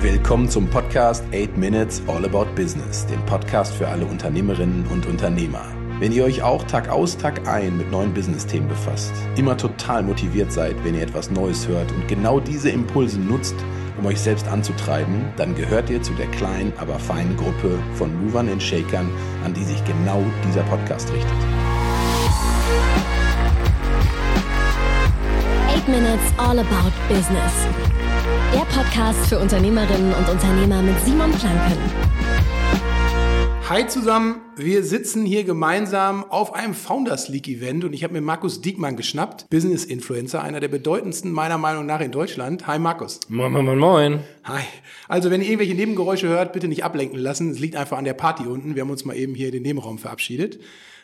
Willkommen zum Podcast 8 Minutes All About Business, dem Podcast für alle Unternehmerinnen und Unternehmer. Wenn ihr euch auch Tag aus, Tag ein mit neuen Business-Themen befasst, immer total motiviert seid, wenn ihr etwas Neues hört und genau diese Impulse nutzt, um euch selbst anzutreiben, dann gehört ihr zu der kleinen, aber feinen Gruppe von Movern und Shakern, an die sich genau dieser Podcast richtet. 8 Minutes All About Business. Der Podcast für Unternehmerinnen und Unternehmer mit Simon Planken. Hi zusammen, wir sitzen hier gemeinsam auf einem Founders League Event und ich habe mir Markus Diekmann geschnappt, Business Influencer, einer der bedeutendsten meiner Meinung nach in Deutschland. Hi Markus. Moin, moin, moin, moin. Hi. Also wenn ihr irgendwelche Nebengeräusche hört, bitte nicht ablenken lassen. Es liegt einfach an der Party unten. Wir haben uns mal eben hier in den Nebenraum verabschiedet.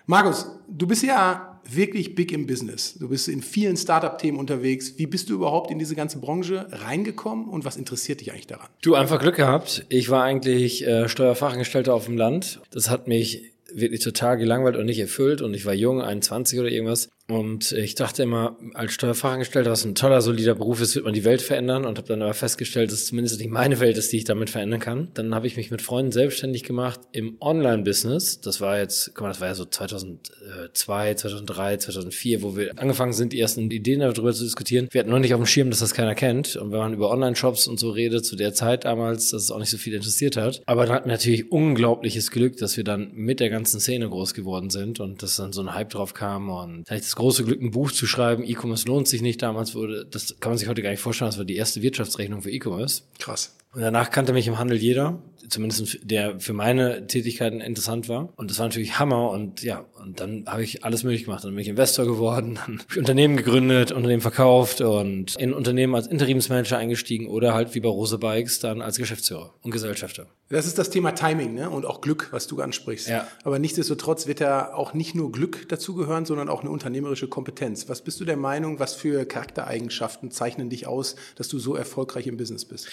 Markus, du bist ja wirklich big im Business. Du bist in vielen Startup-Themen unterwegs. Wie bist du überhaupt in diese ganze Branche reingekommen und was interessiert dich eigentlich daran? Du einfach Glück gehabt. Ich war eigentlich äh, Steuerfachangestellter auf dem Land. Das hat mich wirklich total gelangweilt und nicht erfüllt und ich war jung, 21 oder irgendwas und ich dachte immer, als Steuerfachangestellter, was ein toller, solider Beruf ist, wird man die Welt verändern und habe dann aber festgestellt, dass es zumindest nicht meine Welt ist, die ich damit verändern kann. Dann habe ich mich mit Freunden selbstständig gemacht im Online-Business. Das war jetzt, guck mal, das war ja so 2002, 2003, 2004, wo wir angefangen sind, die ersten Ideen darüber zu diskutieren. Wir hatten noch nicht auf dem Schirm, dass das keiner kennt. Und wenn man über Online-Shops und so redet, zu der Zeit damals, dass es auch nicht so viel interessiert hat. Aber dann hatten wir natürlich unglaubliches Glück, dass wir dann mit der ganzen Szene groß geworden sind und dass dann so ein Hype drauf kam und das große Glück, ein Buch zu schreiben. E-Commerce lohnt sich nicht. Damals wurde, das kann man sich heute gar nicht vorstellen, das war die erste Wirtschaftsrechnung für E-Commerce. Krass. Und danach kannte mich im Handel jeder, zumindest der für meine Tätigkeiten interessant war. Und das war natürlich Hammer. Und ja, und dann habe ich alles möglich gemacht. Dann bin ich Investor geworden, dann habe ich Unternehmen gegründet, Unternehmen verkauft und in Unternehmen als Interimsmanager eingestiegen oder halt wie bei Rose Bikes dann als Geschäftsführer und Gesellschafter. Das ist das Thema Timing ne? und auch Glück, was du ansprichst. Ja. Aber nichtsdestotrotz wird da auch nicht nur Glück dazugehören, sondern auch eine unternehmerische Kompetenz. Was bist du der Meinung, was für Charaktereigenschaften zeichnen dich aus, dass du so erfolgreich im Business bist?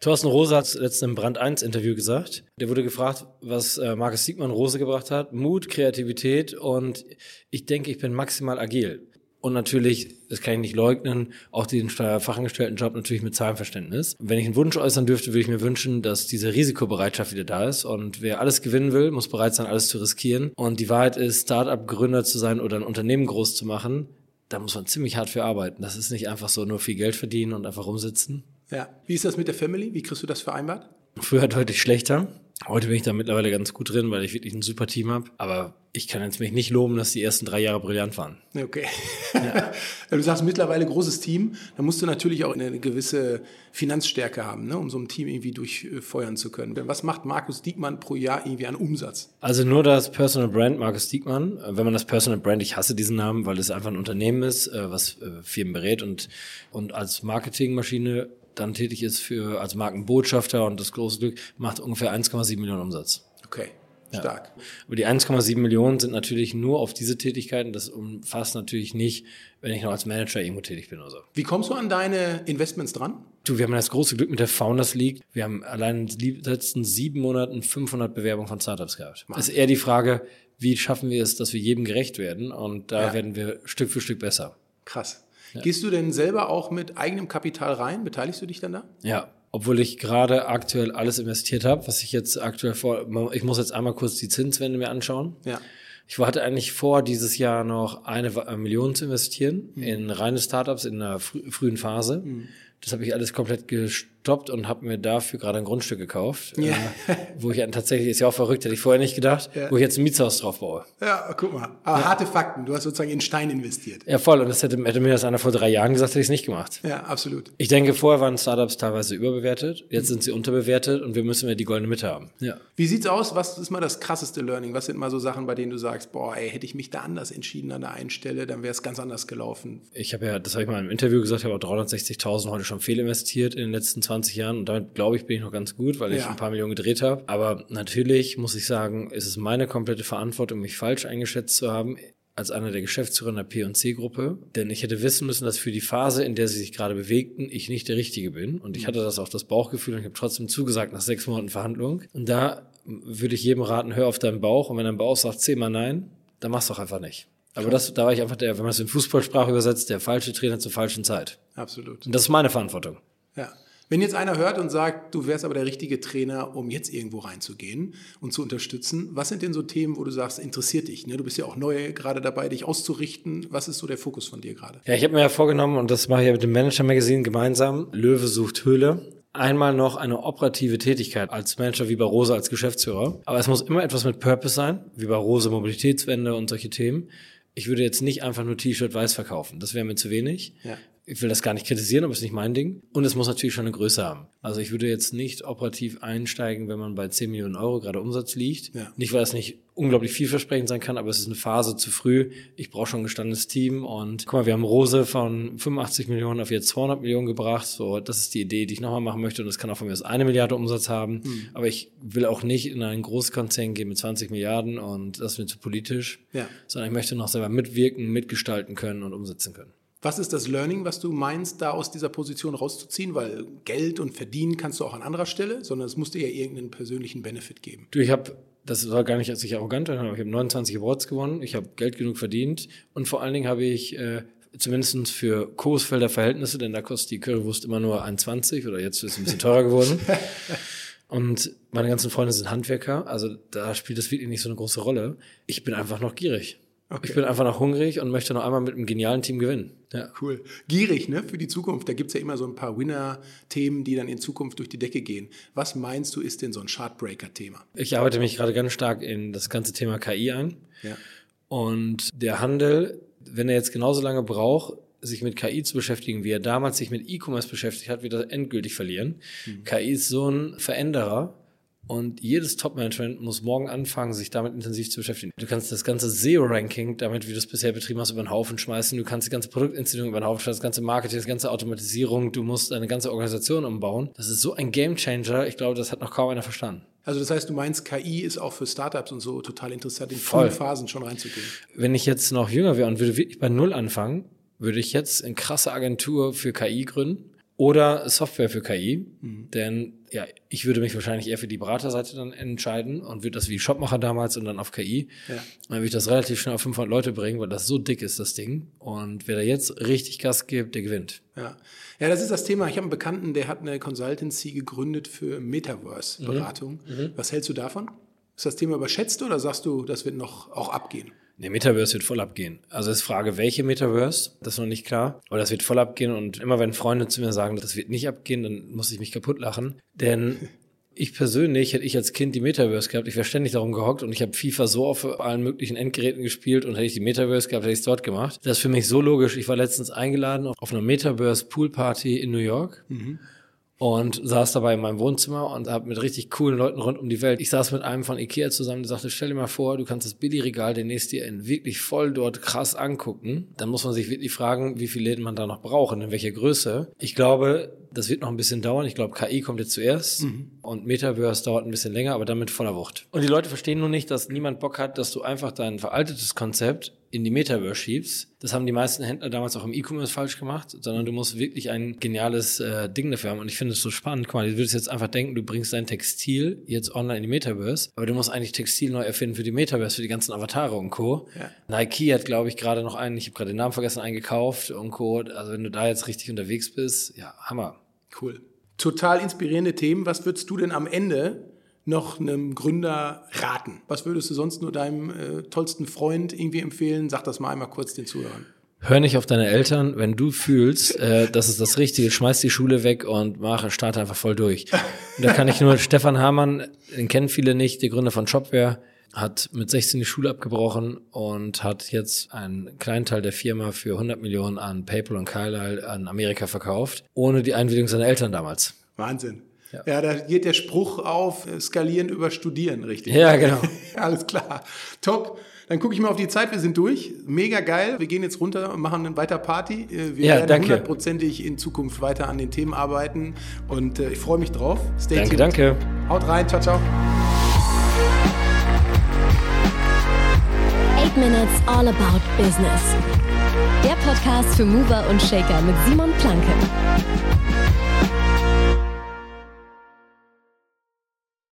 Thorsten Rose hat letztens im Brand 1 Interview gesagt. Der wurde gefragt, was äh, Markus Siegmann Rose gebracht hat. Mut, Kreativität und ich denke, ich bin maximal agil. Und natürlich, das kann ich nicht leugnen, auch den Steuerfachangestelltenjob natürlich mit Zahlenverständnis. Wenn ich einen Wunsch äußern dürfte, würde ich mir wünschen, dass diese Risikobereitschaft wieder da ist. Und wer alles gewinnen will, muss bereit sein, alles zu riskieren. Und die Wahrheit ist, Start-up-Gründer zu sein oder ein Unternehmen groß zu machen, da muss man ziemlich hart für arbeiten. Das ist nicht einfach so nur viel Geld verdienen und einfach rumsitzen. Ja. Wie ist das mit der Family? Wie kriegst du das vereinbart? Früher deutlich schlechter. Heute bin ich da mittlerweile ganz gut drin, weil ich wirklich ein super Team habe. Aber ich kann jetzt mich nicht loben, dass die ersten drei Jahre brillant waren. Okay. Ja. du sagst mittlerweile großes Team, da musst du natürlich auch eine gewisse Finanzstärke haben, ne, um so ein Team irgendwie durchfeuern zu können. Was macht Markus Diekmann pro Jahr irgendwie an Umsatz? Also nur das Personal Brand Markus Diekmann. Wenn man das Personal Brand, ich hasse diesen Namen, weil es einfach ein Unternehmen ist, was Firmen berät und, und als Marketingmaschine dann tätig ist für als Markenbotschafter und das große Glück macht ungefähr 1,7 Millionen Umsatz. Okay. Stark. Ja. Aber die 1,7 Millionen sind natürlich nur auf diese Tätigkeiten. Das umfasst natürlich nicht, wenn ich noch als Manager irgendwo tätig bin oder so. Wie kommst du an deine Investments dran? Du, wir haben das große Glück mit der Founders League. Wir haben allein in den letzten sieben Monaten 500 Bewerbungen von Startups gehabt. Das ist eher die Frage, wie schaffen wir es, dass wir jedem gerecht werden? Und da ja. werden wir Stück für Stück besser. Krass. Ja. Gehst du denn selber auch mit eigenem Kapital rein? Beteiligst du dich dann da? Ja, obwohl ich gerade aktuell alles investiert habe, was ich jetzt aktuell vor, ich muss jetzt einmal kurz die Zinswende mir anschauen. Ja. Ich hatte eigentlich vor, dieses Jahr noch eine Million zu investieren mhm. in reine Startups in einer frü frühen Phase. Mhm. Das habe ich alles komplett gestoppt und habe mir dafür gerade ein Grundstück gekauft, ja. äh, wo ich tatsächlich, ist ja auch verrückt, hätte ich vorher nicht gedacht, ja. wo ich jetzt ein Mietshaus drauf baue. Ja, guck mal. Aber ja. harte Fakten, du hast sozusagen in Stein investiert. Ja, voll. Und das hätte, hätte mir das einer vor drei Jahren gesagt, hätte ich es nicht gemacht. Ja, absolut. Ich denke, vorher waren Startups teilweise überbewertet, jetzt sind sie unterbewertet und wir müssen ja die goldene Mitte haben. Ja. Wie sieht's aus? Was ist mal das krasseste Learning? Was sind mal so Sachen, bei denen du sagst, boah, ey, hätte ich mich da anders entschieden an der einen Stelle, dann wäre es ganz anders gelaufen? Ich habe ja, das habe ich mal im Interview gesagt, ich habe auch 360.000 heute schon fehlinvestiert in den letzten 20 Jahren und damit glaube ich, bin ich noch ganz gut, weil ich ja. ein paar Millionen gedreht habe. Aber natürlich muss ich sagen, ist es meine komplette Verantwortung, mich falsch eingeschätzt zu haben als einer der Geschäftsführer in der P&C-Gruppe, denn ich hätte wissen müssen, dass für die Phase, in der sie sich gerade bewegten, ich nicht der Richtige bin. Und ich hatte das auch das Bauchgefühl und ich habe trotzdem zugesagt nach sechs Monaten Verhandlung. Und da würde ich jedem raten, hör auf deinen Bauch und wenn dein Bauch sagt zehnmal nein, dann mach's doch einfach nicht. Aber das, da war ich einfach der, wenn man es in Fußballsprache übersetzt, der falsche Trainer zur falschen Zeit. Absolut. Und das ist meine Verantwortung. Ja. Wenn jetzt einer hört und sagt, du wärst aber der richtige Trainer, um jetzt irgendwo reinzugehen und zu unterstützen, was sind denn so Themen, wo du sagst, interessiert dich? Ne? Du bist ja auch neu gerade dabei, dich auszurichten. Was ist so der Fokus von dir gerade? Ja, ich habe mir ja vorgenommen, und das mache ich ja mit dem Manager Magazine gemeinsam, Löwe sucht Höhle. Einmal noch eine operative Tätigkeit als Manager wie bei Rose als Geschäftsführer. Aber es muss immer etwas mit Purpose sein, wie bei Rose Mobilitätswende und solche Themen. Ich würde jetzt nicht einfach nur T-Shirt weiß verkaufen. Das wäre mir zu wenig. Ja ich will das gar nicht kritisieren, aber es ist nicht mein Ding. Und es muss natürlich schon eine Größe haben. Also ich würde jetzt nicht operativ einsteigen, wenn man bei 10 Millionen Euro gerade Umsatz liegt. Ja. Nicht, weil es nicht unglaublich vielversprechend sein kann, aber es ist eine Phase zu früh. Ich brauche schon ein gestandenes Team und guck mal, wir haben Rose von 85 Millionen auf jetzt 200 Millionen gebracht. So, das ist die Idee, die ich nochmal machen möchte und das kann auch von mir aus eine Milliarde Umsatz haben. Mhm. Aber ich will auch nicht in einen Großkonzern gehen mit 20 Milliarden und das mir zu politisch, ja. sondern ich möchte noch selber mitwirken, mitgestalten können und umsetzen können. Was ist das Learning, was du meinst, da aus dieser Position rauszuziehen? Weil Geld und Verdienen kannst du auch an anderer Stelle, sondern es muss dir ja irgendeinen persönlichen Benefit geben. Du, ich habe, das soll gar nicht als ich arrogant sein, aber ich habe 29 Awards gewonnen, ich habe Geld genug verdient und vor allen Dingen habe ich äh, zumindest für Coesfelder Verhältnisse, denn da kostet die Currywurst immer nur 1,20 oder jetzt ist es ein bisschen teurer geworden. Und meine ganzen Freunde sind Handwerker, also da spielt das wirklich nicht so eine große Rolle. Ich bin einfach noch gierig. Okay. Ich bin einfach noch hungrig und möchte noch einmal mit einem genialen Team gewinnen. Ja. Cool. Gierig, ne, für die Zukunft. Da gibt es ja immer so ein paar Winner-Themen, die dann in Zukunft durch die Decke gehen. Was meinst du, ist denn so ein Chartbreaker-Thema? Ich arbeite mich gerade ganz stark in das ganze Thema KI ein. Ja. Und der Handel, wenn er jetzt genauso lange braucht, sich mit KI zu beschäftigen, wie er damals sich mit E-Commerce beschäftigt hat, wird er endgültig verlieren. Mhm. KI ist so ein Veränderer und jedes Top-Management muss morgen anfangen, sich damit intensiv zu beschäftigen. Du kannst das ganze SEO-Ranking, damit wie du es bisher betrieben hast, über den Haufen schmeißen. Du kannst die ganze Produktinstitution über den Haufen schmeißen, das ganze Marketing, das ganze Automatisierung. Du musst eine ganze Organisation umbauen. Das ist so ein Gamechanger. Ich glaube, das hat noch kaum einer verstanden. Also das heißt, du meinst, KI ist auch für Startups und so total interessant, in frühen Phasen schon reinzugehen. Wenn ich jetzt noch jünger wäre und würde wirklich bei Null anfangen, würde ich jetzt eine krasse Agentur für KI gründen oder Software für KI. Mhm. Denn ja, ich würde mich wahrscheinlich eher für die Beraterseite dann entscheiden und würde das wie Shopmacher damals und dann auf KI. Ja. Dann würde ich das relativ schnell auf 500 Leute bringen, weil das so dick ist, das Ding. Und wer da jetzt richtig Gas gibt, der gewinnt. Ja, ja das ist das Thema. Ich habe einen Bekannten, der hat eine Consultancy gegründet für Metaverse-Beratung. Mhm. Mhm. Was hältst du davon? Ist das Thema überschätzt oder sagst du, das wird noch auch abgehen? Der Metaverse wird voll abgehen. Also es ist Frage, welche Metaverse, das ist noch nicht klar. Aber das wird voll abgehen und immer wenn Freunde zu mir sagen, das wird nicht abgehen, dann muss ich mich kaputt lachen. Denn ich persönlich hätte ich als Kind die Metaverse gehabt, ich wäre ständig darum gehockt und ich habe FIFA so auf allen möglichen Endgeräten gespielt und hätte ich die Metaverse gehabt, hätte ich es dort gemacht. Das ist für mich so logisch. Ich war letztens eingeladen auf einer Metaverse Pool Party in New York. Mhm und saß dabei in meinem Wohnzimmer und habe mit richtig coolen Leuten rund um die Welt. Ich saß mit einem von Ikea zusammen, der sagte, stell dir mal vor, du kannst das Billigregal demnächst dir in wirklich voll dort krass angucken. Dann muss man sich wirklich fragen, wie viele Läden man da noch braucht und in welcher Größe. Ich glaube, das wird noch ein bisschen dauern. Ich glaube, KI kommt jetzt zuerst mhm. und Metaverse dauert ein bisschen länger, aber damit voller Wucht. Und die Leute verstehen nur nicht, dass niemand Bock hat, dass du einfach dein veraltetes Konzept in die Metaverse schiebst. Das haben die meisten Händler damals auch im E-Commerce falsch gemacht, sondern du musst wirklich ein geniales äh, Ding dafür haben. Und ich finde es so spannend. Guck mal, du würdest jetzt einfach denken, du bringst dein Textil jetzt online in die Metaverse, aber du musst eigentlich Textil neu erfinden für die Metaverse, für die ganzen Avatare und Co. Ja. Nike hat, glaube ich, gerade noch einen, ich habe gerade den Namen vergessen, eingekauft und Co. Also wenn du da jetzt richtig unterwegs bist, ja, Hammer. Cool. Total inspirierende Themen. Was würdest du denn am Ende noch einem Gründer raten? Was würdest du sonst nur deinem äh, tollsten Freund irgendwie empfehlen? Sag das mal einmal kurz den Zuhörern. Hör nicht auf deine Eltern, wenn du fühlst, äh, das ist das Richtige, schmeiß die Schule weg und mach, starte einfach voll durch. Und da kann ich nur Stefan Hamann, den kennen viele nicht, der Gründer von Shopware, hat mit 16 die Schule abgebrochen und hat jetzt einen kleinen Teil der Firma für 100 Millionen an PayPal und Carlyle an Amerika verkauft, ohne die Einwilligung seiner Eltern damals. Wahnsinn. Ja. ja, da geht der Spruch auf, skalieren über studieren, richtig? Ja, genau. Alles klar. Top. Dann gucke ich mal auf die Zeit, wir sind durch. Mega geil. Wir gehen jetzt runter und machen eine weiter Party. Äh, wir ja, werden hundertprozentig in Zukunft weiter an den Themen arbeiten und äh, ich freue mich drauf. Stay danke, tuned. danke. Haut rein. Ciao, ciao. 8 Minutes All About Business. Der Podcast für Mover und Shaker mit Simon Planke.